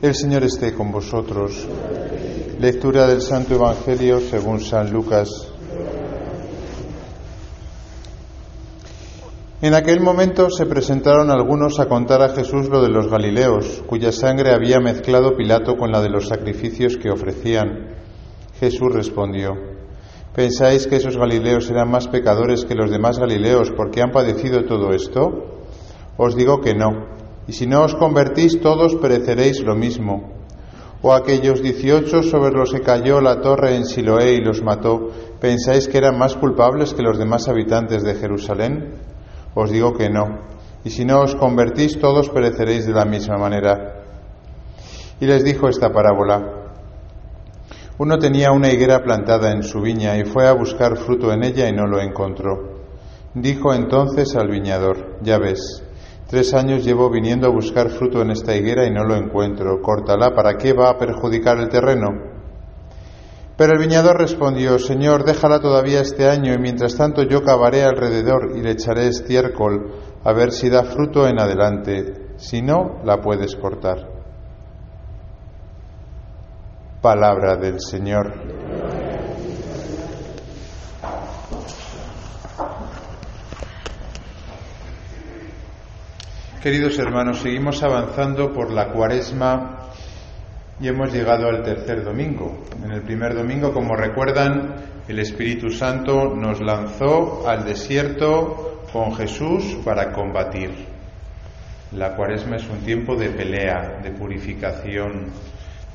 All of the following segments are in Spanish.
El Señor esté con vosotros. Lectura del Santo Evangelio según San Lucas. En aquel momento se presentaron algunos a contar a Jesús lo de los Galileos, cuya sangre había mezclado Pilato con la de los sacrificios que ofrecían. Jesús respondió, ¿pensáis que esos Galileos eran más pecadores que los demás Galileos porque han padecido todo esto? Os digo que no y si no os convertís todos pereceréis lo mismo. O aquellos dieciocho sobre los que cayó la torre en Siloé y los mató, ¿pensáis que eran más culpables que los demás habitantes de Jerusalén? Os digo que no. Y si no os convertís todos pereceréis de la misma manera. Y les dijo esta parábola. Uno tenía una higuera plantada en su viña y fue a buscar fruto en ella y no lo encontró. Dijo entonces al viñador, ya ves, Tres años llevo viniendo a buscar fruto en esta higuera y no lo encuentro. Córtala, ¿para qué va a perjudicar el terreno? Pero el viñador respondió, Señor, déjala todavía este año y mientras tanto yo cavaré alrededor y le echaré estiércol a ver si da fruto en adelante. Si no, la puedes cortar. Palabra del Señor. Queridos hermanos, seguimos avanzando por la cuaresma y hemos llegado al tercer domingo. En el primer domingo, como recuerdan, el Espíritu Santo nos lanzó al desierto con Jesús para combatir. La cuaresma es un tiempo de pelea, de purificación,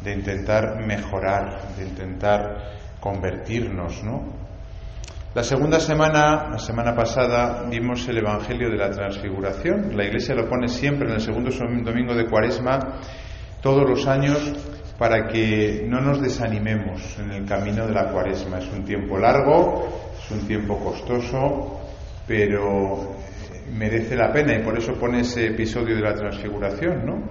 de intentar mejorar, de intentar convertirnos, ¿no? La segunda semana, la semana pasada, vimos el Evangelio de la Transfiguración. La Iglesia lo pone siempre en el segundo domingo de Cuaresma, todos los años, para que no nos desanimemos en el camino de la Cuaresma. Es un tiempo largo, es un tiempo costoso, pero merece la pena y por eso pone ese episodio de la Transfiguración, ¿no?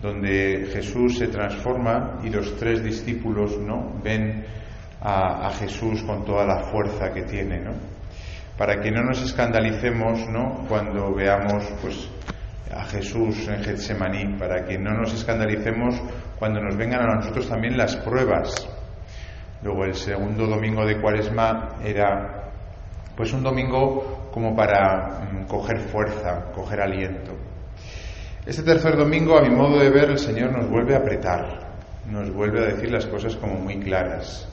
Donde Jesús se transforma y los tres discípulos, ¿no? Ven a, Jesús con toda la fuerza que tiene, ¿no? Para que no nos escandalicemos, ¿no? Cuando veamos, pues, a Jesús en Getsemaní, para que no nos escandalicemos cuando nos vengan a nosotros también las pruebas. Luego el segundo domingo de Cuaresma era, pues, un domingo como para mm, coger fuerza, coger aliento. Este tercer domingo, a mi modo de ver, el Señor nos vuelve a apretar, nos vuelve a decir las cosas como muy claras.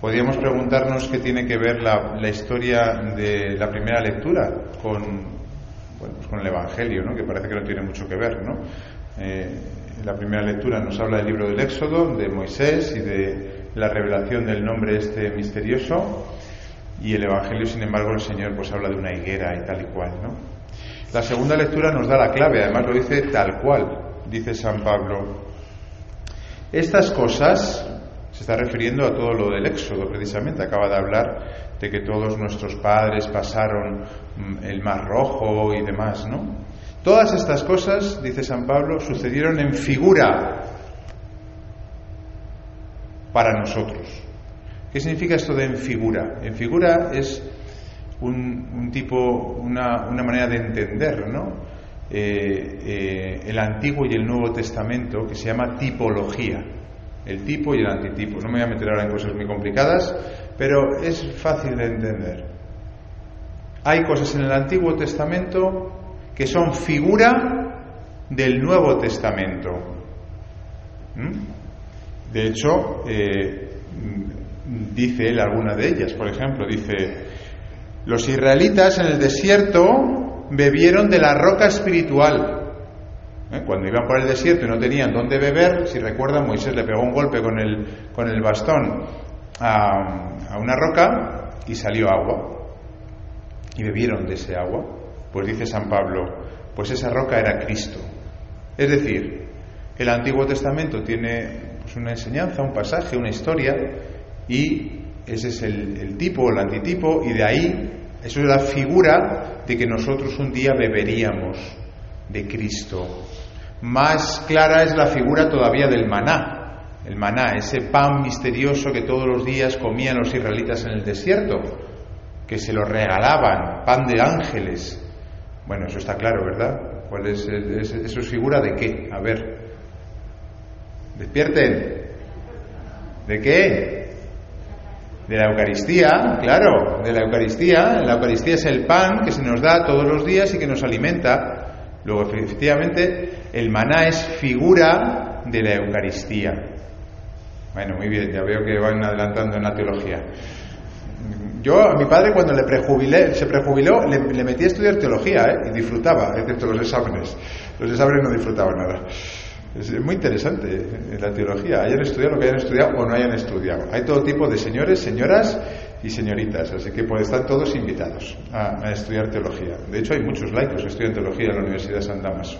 Podríamos preguntarnos qué tiene que ver la, historia de la primera lectura con, pues con el Evangelio, ¿no? que parece que no tiene mucho que ver. ¿no? Eh, la primera lectura nos habla del libro del Éxodo, de Moisés y de la revelación del nombre este misterioso, y el Evangelio, sin embargo, el Señor pues habla de una higuera y tal y cual. ¿no? La segunda lectura nos da la clave, además lo dice tal cual, dice San Pablo. Estas cosas se está refiriendo a todo lo del Éxodo, precisamente. Acaba de hablar de que todos nuestros padres pasaron mm, el Mar Rojo y demás, ¿no? Todas estas cosas, dice San Pablo, sucedieron en figura para nosotros. ¿Qué significa esto de en figura? En figura es un, tipo, una, manera de entender. Eh, eh, el Antiguo y el Nuevo Testamento que se llama tipología el tipo y el antitipo. No me voy a meter ahora en cosas muy complicadas, pero es fácil de entender. Hay cosas en el Antiguo Testamento que son figura del Nuevo Testamento. ¿Mm? De hecho, eh, dice él alguna de ellas. Por ejemplo, dice, los israelitas en el desierto bebieron de la roca espiritual ¿eh? Cuando iban por el desierto y no tenían dónde beber, si recuerdan, Moisés le pegó un golpe con el, con el bastón a, una roca y salió agua. Y bebieron de ese agua. Pues dice San Pablo, pues esa roca era Cristo. Es decir, el Antiguo Testamento tiene pues, una enseñanza, un pasaje, una historia, y ese es el, el tipo, el antitipo, y de ahí, eso es la figura de que nosotros un día beberíamos de Cristo. Más clara es la figura todavía del maná, el maná, ese pan misterioso que todos los días comían los israelitas en el desierto, que se lo regalaban, pan de ángeles. Bueno, eso está claro, ¿verdad? ¿Cuál es, eso es figura de qué? A ver, Despierten. ¿De qué? De la Eucaristía, claro, de la Eucaristía. La Eucaristía es el pan que se nos da todos los días y que nos alimenta. Luego, efectivamente, el maná es figura de la Eucaristía. Bueno, muy bien, ya veo que van adelantando en la teología. Yo a mi padre cuando le prejubilé, se prejubiló le, metí a estudiar teología ¿eh? y disfrutaba, excepto los exámenes. Los exámenes no disfrutaba nada. Es muy interesante ¿eh? la teología. Hayan estudiado lo que hayan estudiado o no hayan estudiado. Hay todo tipo de señores, señoras y señoritas, así que pues, están todos invitados a, estudiar teología. De hecho, hay muchos laicos que estudian teología en la Universidad de San Damaso.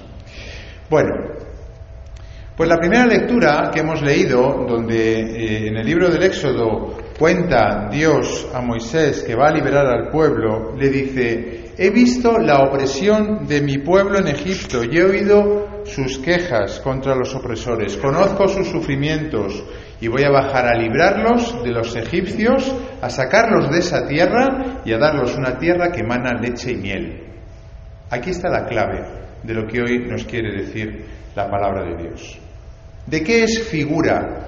Bueno, pues la primera lectura que hemos leído, donde eh, en el libro del Éxodo cuenta Dios a Moisés que va a liberar al pueblo, le dice, he visto la opresión de mi pueblo en Egipto y he oído sus quejas contra los opresores, conozco sus sufrimientos y voy a bajar a librarlos de los egipcios, a sacarlos de esa tierra y a darlos una tierra que emana leche y miel. Aquí está la clave de lo que hoy nos quiere decir la palabra de Dios. ¿De qué es figura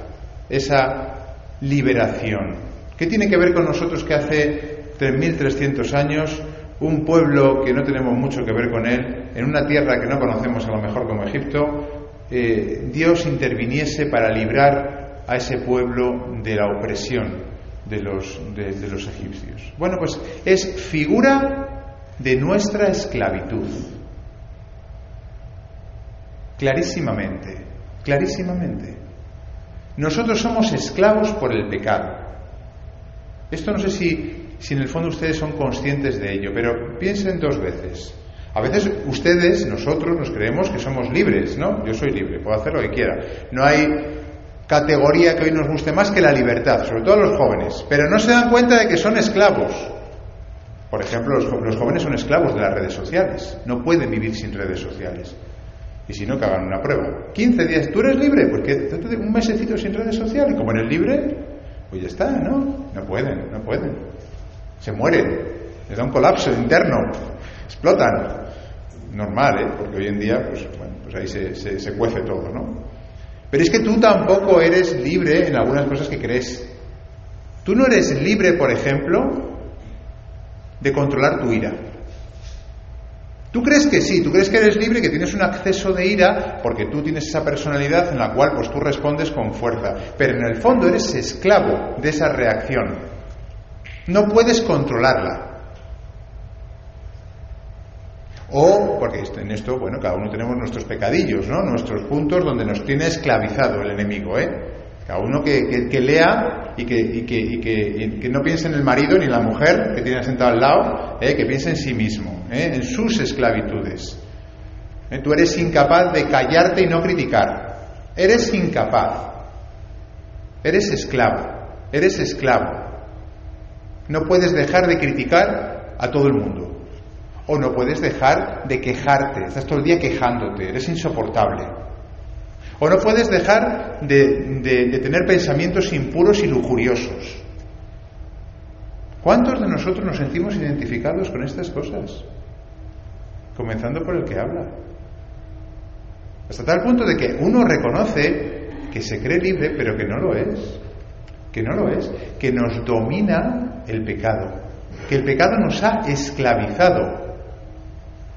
esa liberación. ¿Qué tiene que ver con nosotros que hace 3.300 años un pueblo que no tenemos mucho que ver con él, en una tierra que no conocemos a lo mejor como Egipto, eh, Dios interviniese para librar a ese pueblo de la opresión de los, de los egipcios? Bueno, pues es figura de nuestra esclavitud. Clarísimamente, clarísimamente. Nosotros somos esclavos por el pecado. Esto no sé si, si en el fondo ustedes son conscientes de ello, pero piensen dos veces. A veces ustedes, nosotros, nos creemos que somos libres, ¿no? Yo soy libre, puedo hacer lo que quiera. No hay categoría que hoy nos guste más que la libertad, sobre todo los jóvenes, pero no se dan cuenta de que son esclavos. Por ejemplo, los, los jóvenes son esclavos de las redes sociales, no pueden vivir sin redes sociales. Y si no, que hagan una prueba. 15 días, ¿tú eres libre? Porque un mesecito sin redes sociales, como en el libre, pues ya está, ¿no? No pueden, no pueden. Se mueren, les da un colapso interno, explotan. Normal, ¿eh? Porque hoy en día, pues, bueno, pues ahí se, se, se cuece todo, ¿no? Pero es que tú tampoco eres libre en algunas cosas que crees. Tú no eres libre, por ejemplo, de controlar tu ira. Tú crees que sí, tú crees que eres libre, que tienes un acceso de ira, porque tú tienes esa personalidad en la cual pues tú respondes con fuerza, pero en el fondo eres esclavo de esa reacción. No puedes controlarla. O, porque en esto, bueno, cada uno tenemos nuestros pecadillos, ¿no? Nuestros puntos donde nos tiene esclavizado el enemigo, ¿eh? Cada uno que, lea y, que, que, no piense en el marido ni en la mujer que tiene sentado al lado, ¿eh? que piense en sí mismo, ¿eh? en sus esclavitudes. ¿Eh? Tú eres incapaz de callarte y no criticar. Eres incapaz. Eres esclavo. Eres esclavo. No puedes dejar de criticar a todo el mundo. O no puedes dejar de quejarte. Estás todo el día quejándote. Eres insoportable. O no puedes dejar de, tener pensamientos impuros y lujuriosos. ¿Cuántos de nosotros nos sentimos identificados con estas cosas? Comenzando por el que habla. Hasta tal punto de que uno reconoce que se cree libre, pero que no lo es. Que no lo es. Que nos domina el pecado. Que el pecado nos ha esclavizado.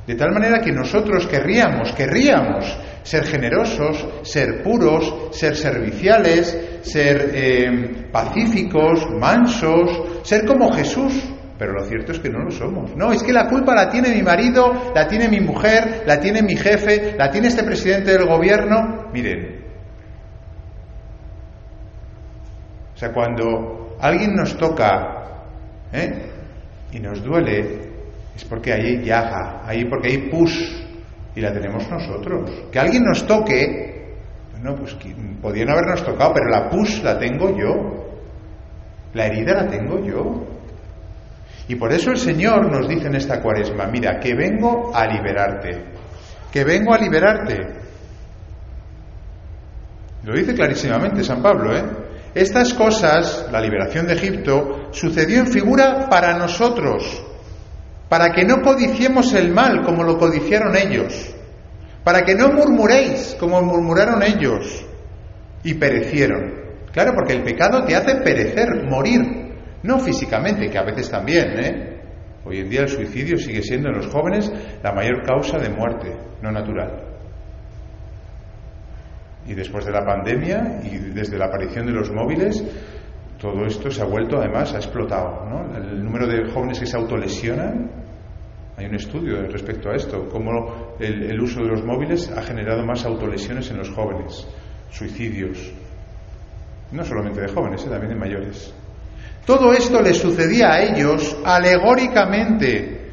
De tal manera que nosotros querríamos, querríamos ser generosos, ser puros, ser serviciales, ser eh, pacíficos, mansos, ser como Jesús. Pero lo cierto es que no lo somos. No, es que la culpa la tiene mi marido, la tiene mi mujer, la tiene mi jefe, la tiene este presidente del gobierno. Miren. O sea, cuando alguien nos toca ¿eh? y nos duele, es porque hay llaga, ahí porque hay pus, y la tenemos nosotros. Que alguien nos toque, bueno, pues podían habernos tocado, pero la pus la tengo yo. La herida la tengo yo. Y por eso el Señor nos dice en esta cuaresma, mira, que vengo a liberarte, que vengo a liberarte. Lo dice clarísimamente San Pablo, ¿eh? Estas cosas, la liberación de Egipto, sucedió en figura para nosotros, para que no codiciemos el mal como lo codiciaron ellos, para que no murmuréis como murmuraron ellos. y perecieron. Claro, porque el pecado te hace perecer, morir, no físicamente, que a veces también, ¿eh? Hoy en día el suicidio sigue siendo en los jóvenes la mayor causa de muerte no natural. Y después de la pandemia y desde la aparición de los móviles, todo esto se ha vuelto, además, ha explotado. El número de jóvenes que se autolesionan, hay un estudio respecto a esto, cómo el, uso de los móviles ha generado más autolesiones en los jóvenes, suicidios, no solamente de jóvenes, ¿eh? también de mayores. Todo esto les sucedía a ellos alegóricamente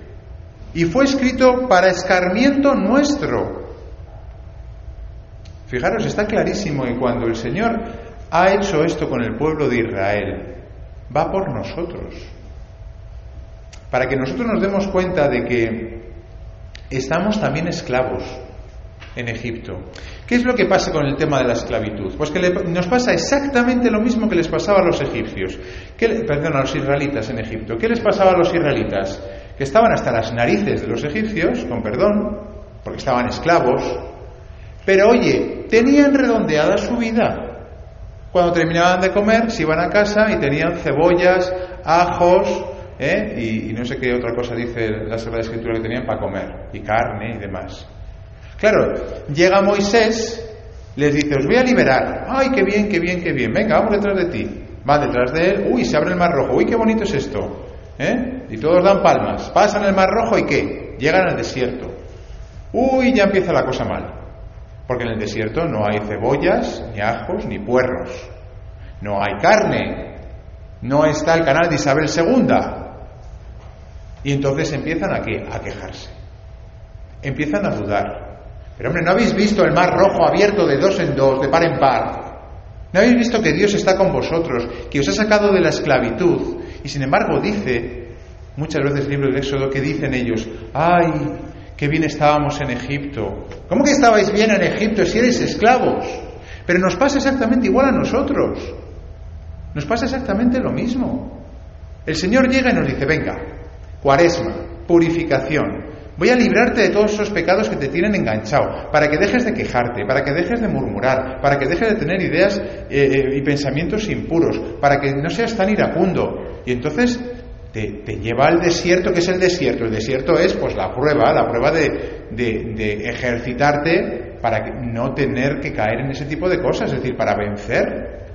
y fue escrito para escarmiento nuestro. Fijaros, está clarísimo que cuando el Señor ha hecho esto con el pueblo de Israel, va por nosotros. Para que nosotros nos demos cuenta de que estamos también esclavos en Egipto. ¿Qué es lo que pasa con el tema de la esclavitud? Pues que nos pasa exactamente lo mismo que les pasaba a los egipcios, perdón, a los israelitas en Egipto. ¿Qué les pasaba a los israelitas? Que estaban hasta las narices de los egipcios, con perdón, porque estaban esclavos, pero oye, tenían redondeada su vida. Cuando terminaban de comer, se iban a casa y tenían cebollas, ajos, ¿eh? y, no sé qué otra cosa dice la Sagrada Escritura que tenían para comer, y carne y demás. Claro, llega Moisés, les dice, os voy a liberar. Ay, qué bien, qué bien, qué bien. Venga, vamos detrás de ti. Va detrás de él. Uy, se abre el mar rojo. Uy, qué bonito es esto. ¿Eh? Y todos dan palmas. Pasan el mar rojo y qué? Llegan al desierto. Uy, ya empieza la cosa mal. Porque en el desierto no hay cebollas, ni ajos, ni puerros. No hay carne. No está el canal de Isabel II. Y entonces empiezan a qué? A quejarse. Empiezan a dudar. Pero hombre, ¿no habéis visto el mar rojo abierto de dos en dos, de par en par? ¿No habéis visto que Dios está con vosotros, que os ha sacado de la esclavitud? Y sin embargo dice, muchas veces el libro del Éxodo, que dicen ellos, ay, qué bien estábamos en Egipto. ¿Cómo que estabais bien en Egipto si eres esclavos? Pero nos pasa exactamente igual a nosotros. Nos pasa exactamente lo mismo. El Señor llega y nos dice, venga, cuaresma, purificación, Voy a librarte de todos esos pecados que te tienen enganchado, para que dejes de quejarte, para que dejes de murmurar, para que dejes de tener ideas eh, y pensamientos impuros, para que no seas tan iracundo. Y entonces te, lleva al desierto, que es el desierto. El desierto es pues la prueba, la prueba de, de ejercitarte para no tener que caer en ese tipo de cosas, es decir, para vencer.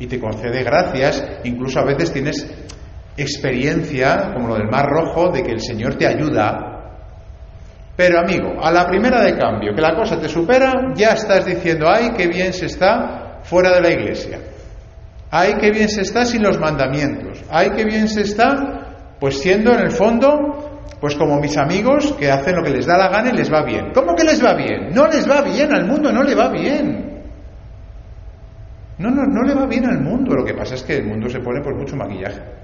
Y te concede gracias, incluso a veces tienes experiencia, como lo del Mar Rojo, de que el Señor te ayuda pero amigo, a la primera de cambio, que la cosa te supera, ya estás diciendo, ay, qué bien se está fuera de la iglesia. Ay, qué bien se está sin los mandamientos. Ay, qué bien se está, pues siendo en el fondo, pues como mis amigos que hacen lo que les da la gana y les va bien. ¿Cómo que les va bien? No les va bien, al mundo no le va bien. No, no, no le va bien al mundo. Lo que pasa es que el mundo se pone por mucho maquillaje.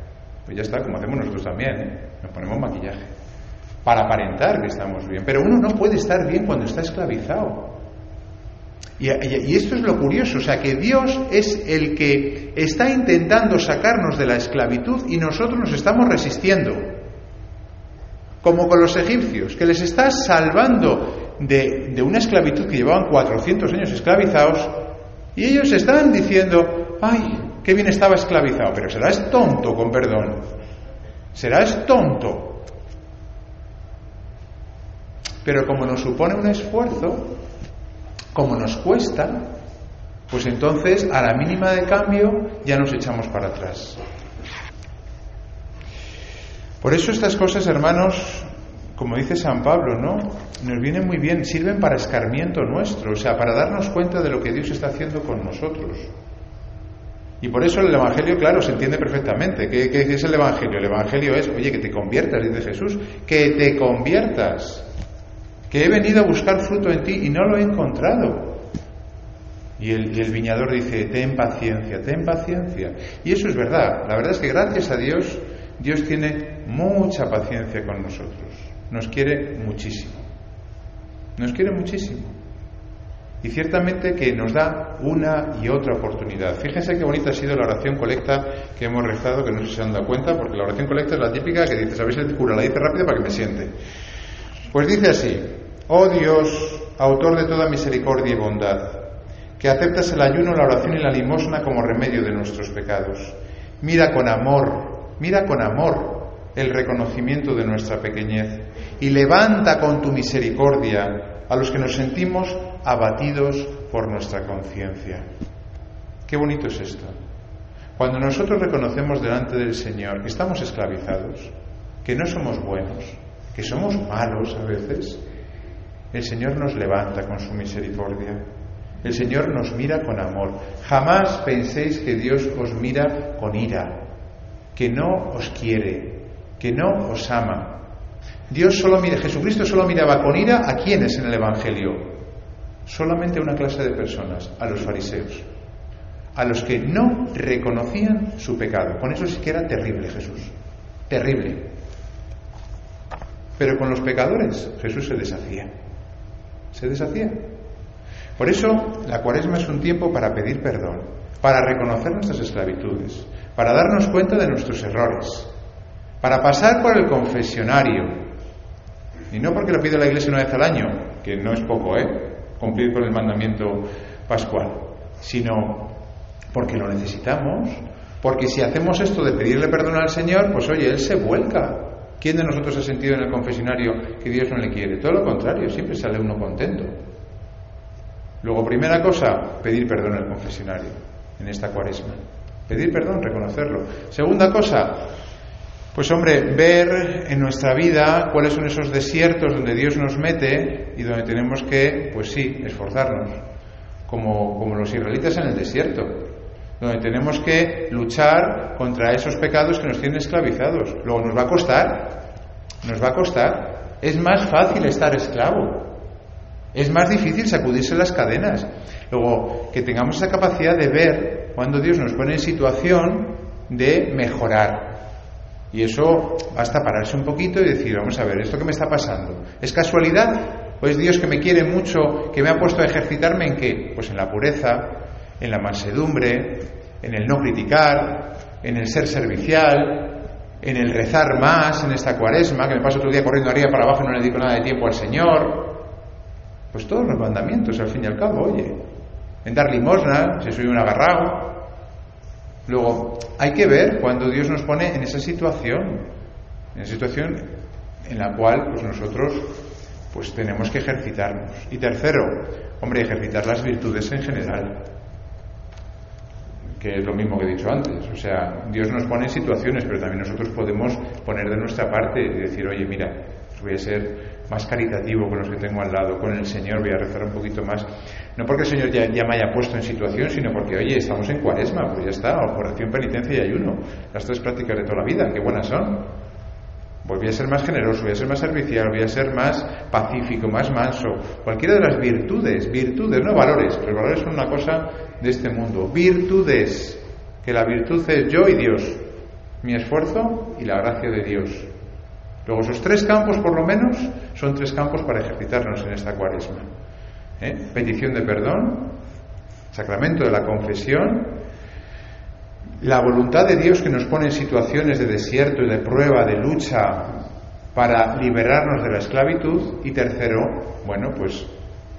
Pues ya está, como hacemos nosotros también, ¿eh? Nos ponemos maquillaje para aparentar que estamos bien. Pero uno no puede estar bien cuando está esclavizado. Y, esto es lo curioso, o sea que Dios es el que está intentando sacarnos de la esclavitud y nosotros nos estamos resistiendo. Como con los egipcios, que les está salvando de, de una esclavitud que llevaban 400 años esclavizados y ellos estaban diciendo, ay, qué bien estaba esclavizado, pero serás tonto, con perdón. Serás tonto. Pero como nos supone un esfuerzo, como nos cuesta, pues entonces a la mínima de cambio ya nos echamos para atrás. Por eso estas cosas, hermanos, como dice San Pablo, ¿no? Nos vienen muy bien, sirven para escarmiento nuestro, o sea, para darnos cuenta de lo que Dios está haciendo con nosotros. Y por eso el Evangelio, claro, se entiende perfectamente. ¿Qué, ¿Qué, es el Evangelio? El Evangelio es, oye, que te conviertas, dice Jesús, que te conviertas que he venido a buscar fruto en ti y no lo he encontrado. Y el, viñador dice, ten paciencia, ten paciencia. Y eso es verdad. La verdad es que gracias a Dios, Dios tiene mucha paciencia con nosotros. Nos quiere muchísimo. Nos quiere muchísimo. Y ciertamente que nos da una y otra oportunidad. Fíjense qué bonita ha sido la oración colecta que hemos rezado, que no sé si se han dado cuenta, porque la oración colecta es la típica que dice, ¿sabéis el cura? La dice rápido para que me siente. Pues dice así, oh Dios, autor de toda misericordia y bondad, que aceptas el ayuno, la oración y la limosna como remedio de nuestros pecados. Mira con amor, mira con amor el reconocimiento de nuestra pequeñez y levanta con tu misericordia a los que nos sentimos abatidos por nuestra conciencia. Qué bonito es esto. Cuando nosotros reconocemos delante del Señor que estamos esclavizados, que no somos buenos, que somos malos a veces, el Señor nos levanta con su misericordia. El Señor nos mira con amor. Jamás penséis que Dios os mira con ira, que no os quiere, que no os ama. Dios solo mira, Jesucristo solo miraba con ira a quienes en el Evangelio. Solamente a una clase de personas, a los fariseos, a los que no reconocían su pecado. Con eso sí que era terrible Jesús, terrible. Pero con los pecadores Jesús se deshacía, se deshacía. Por eso la cuaresma es un tiempo para pedir perdón, para reconocer nuestras esclavitudes, para darnos cuenta de nuestros errores, para pasar por el confesionario. Y no porque lo pide la iglesia una vez al año, que no es poco, ¿eh? Cumplir con el mandamiento pascual, sino porque lo necesitamos, porque si hacemos esto de pedirle perdón al Señor, pues oye, Él se vuelca. ¿Quién de nosotros ha sentido en el confesionario que Dios no le quiere? Todo lo contrario, siempre sale uno contento. Luego, primera cosa, pedir perdón al confesionario en esta cuaresma. Pedir perdón, reconocerlo. Segunda cosa, pues hombre, ver en nuestra vida cuáles son esos desiertos donde Dios nos mete y donde tenemos que, pues sí, esforzarnos, como, como los israelitas en el desierto, donde tenemos que luchar contra esos pecados que nos tienen esclavizados. Luego nos va a costar, nos va a costar. Es más fácil estar esclavo, es más difícil sacudirse las cadenas. Luego, que tengamos esa capacidad de ver cuando Dios nos pone en situación de mejorar, y eso basta pararse un poquito y decir, vamos a ver, ¿esto que me está pasando? ¿Es casualidad? ¿O es Dios que me quiere mucho, que me ha puesto a ejercitarme en qué? Pues en la pureza, en la mansedumbre, en el no criticar, en el ser servicial, en el rezar más en esta cuaresma, que me paso todo el día corriendo arriba para abajo y no le dedico nada de tiempo al Señor. Pues todos los mandamientos, al fin y al cabo, oye. En dar limosna, si soy un agarrado, Luego, hay que ver cuando Dios nos pone en esa situación, en esa situación en la cual pues nosotros pues tenemos que ejercitarnos. Y tercero, hombre, ejercitar las virtudes en general, que es lo mismo que he dicho antes. O sea, Dios nos pone en situaciones, pero también nosotros podemos poner de nuestra parte y decir, oye, mira, voy a ser más caritativo con los que tengo al lado, con el Señor voy a rezar un poquito más. No porque el Señor ya, me haya puesto en situación, sino porque, oye, estamos en cuaresma, pues ya está, oración, penitencia y ayuno. Las tres prácticas de toda la vida, qué buenas son. Voy a ser más generoso, voy a ser más servicial, voy a ser más pacífico, más manso. Cualquiera de las virtudes, virtudes, no valores. Los valores son una cosa de este mundo. Virtudes, que la virtud es yo y Dios, mi esfuerzo y la gracia de Dios. Luego, esos tres campos, por lo menos, son tres campos para ejercitarnos en esta cuaresma. ¿Eh? Petición de perdón, sacramento de la confesión, la voluntad de Dios que nos pone en situaciones de desierto y de prueba, de lucha, para liberarnos de la esclavitud. Y tercero, bueno, pues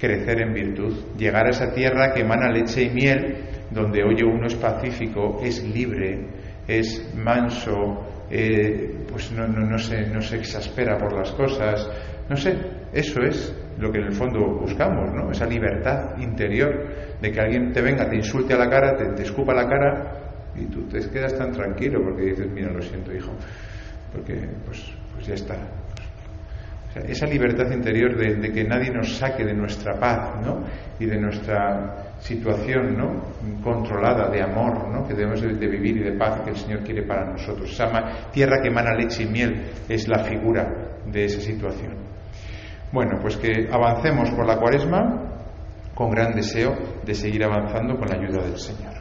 crecer en virtud, llegar a esa tierra que emana leche y miel, donde oye uno es pacífico, es libre, es manso, eh, pues no, no, no, se, no se exaspera por las cosas. No sé, eso es lo que en el fondo buscamos, ¿no? Esa libertad interior de que alguien te venga, te insulte a la cara, te, te escupa la cara y tú te quedas tan tranquilo porque dices, mira, lo siento, hijo, porque pues, pues ya está, esa libertad interior de, que nadie nos saque de nuestra paz ¿no? y de nuestra situación ¿no? controlada de amor ¿no? que debemos de, vivir y de paz que el Señor quiere para nosotros. Esa tierra que emana leche y miel es la figura de esa situación. Bueno, pues que avancemos por la cuaresma con gran deseo de seguir avanzando con la ayuda del Señor.